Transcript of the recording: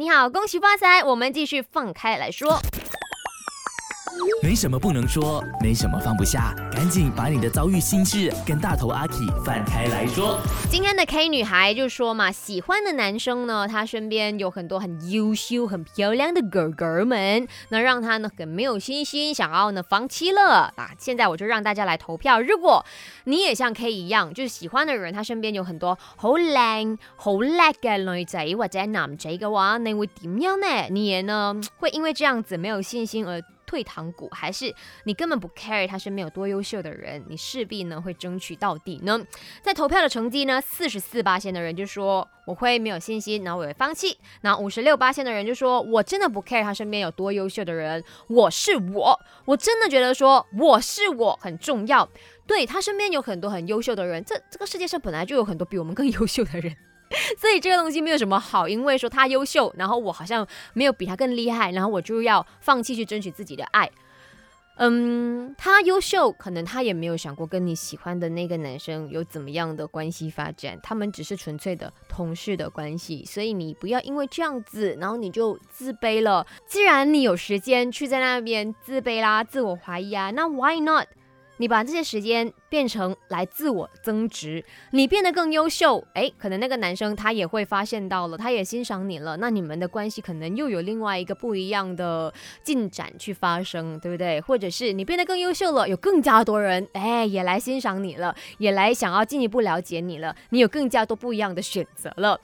你好，恭喜发财！我们继续放开来说。没什么不能说，没什么放不下，赶紧把你的遭遇心事跟大头阿 K 放开来说。今天的 K 女孩就说嘛，喜欢的男生呢，他身边有很多很优秀、很漂亮的哥哥们，那让他呢很没有信心，想要呢放弃了啊。现在我就让大家来投票，如果你也像 K 一样，就是喜欢的人他身边有很多好靓、好叻嘅女仔或者男仔嘅话，你會點樣呢？你也呢会因为这样子没有信心而退堂鼓，还是你根本不 care 他身边有多优秀的人，你势必呢会争取到底呢？在投票的成绩呢，四十四八线的人就说我会没有信心，然后我会放弃。那五十六八线的人就说我真的不 care 他身边有多优秀的人，我是我，我真的觉得说我是我很重要。对他身边有很多很优秀的人，这这个世界上本来就有很多比我们更 优秀的人。所以这个东西没有什么好，因为说他优秀，然后我好像没有比他更厉害，然后我就要放弃去争取自己的爱。嗯，他优秀，可能他也没有想过跟你喜欢的那个男生有怎么样的关系发展，他们只是纯粹的同事的关系。所以你不要因为这样子，然后你就自卑了。既然你有时间去在那边自卑啦、自我怀疑啊，那 Why not？你把这些时间变成来自我增值，你变得更优秀，哎，可能那个男生他也会发现到了，他也欣赏你了，那你们的关系可能又有另外一个不一样的进展去发生，对不对？或者是你变得更优秀了，有更加多人哎也来欣赏你了，也来想要进一步了解你了，你有更加多不一样的选择了。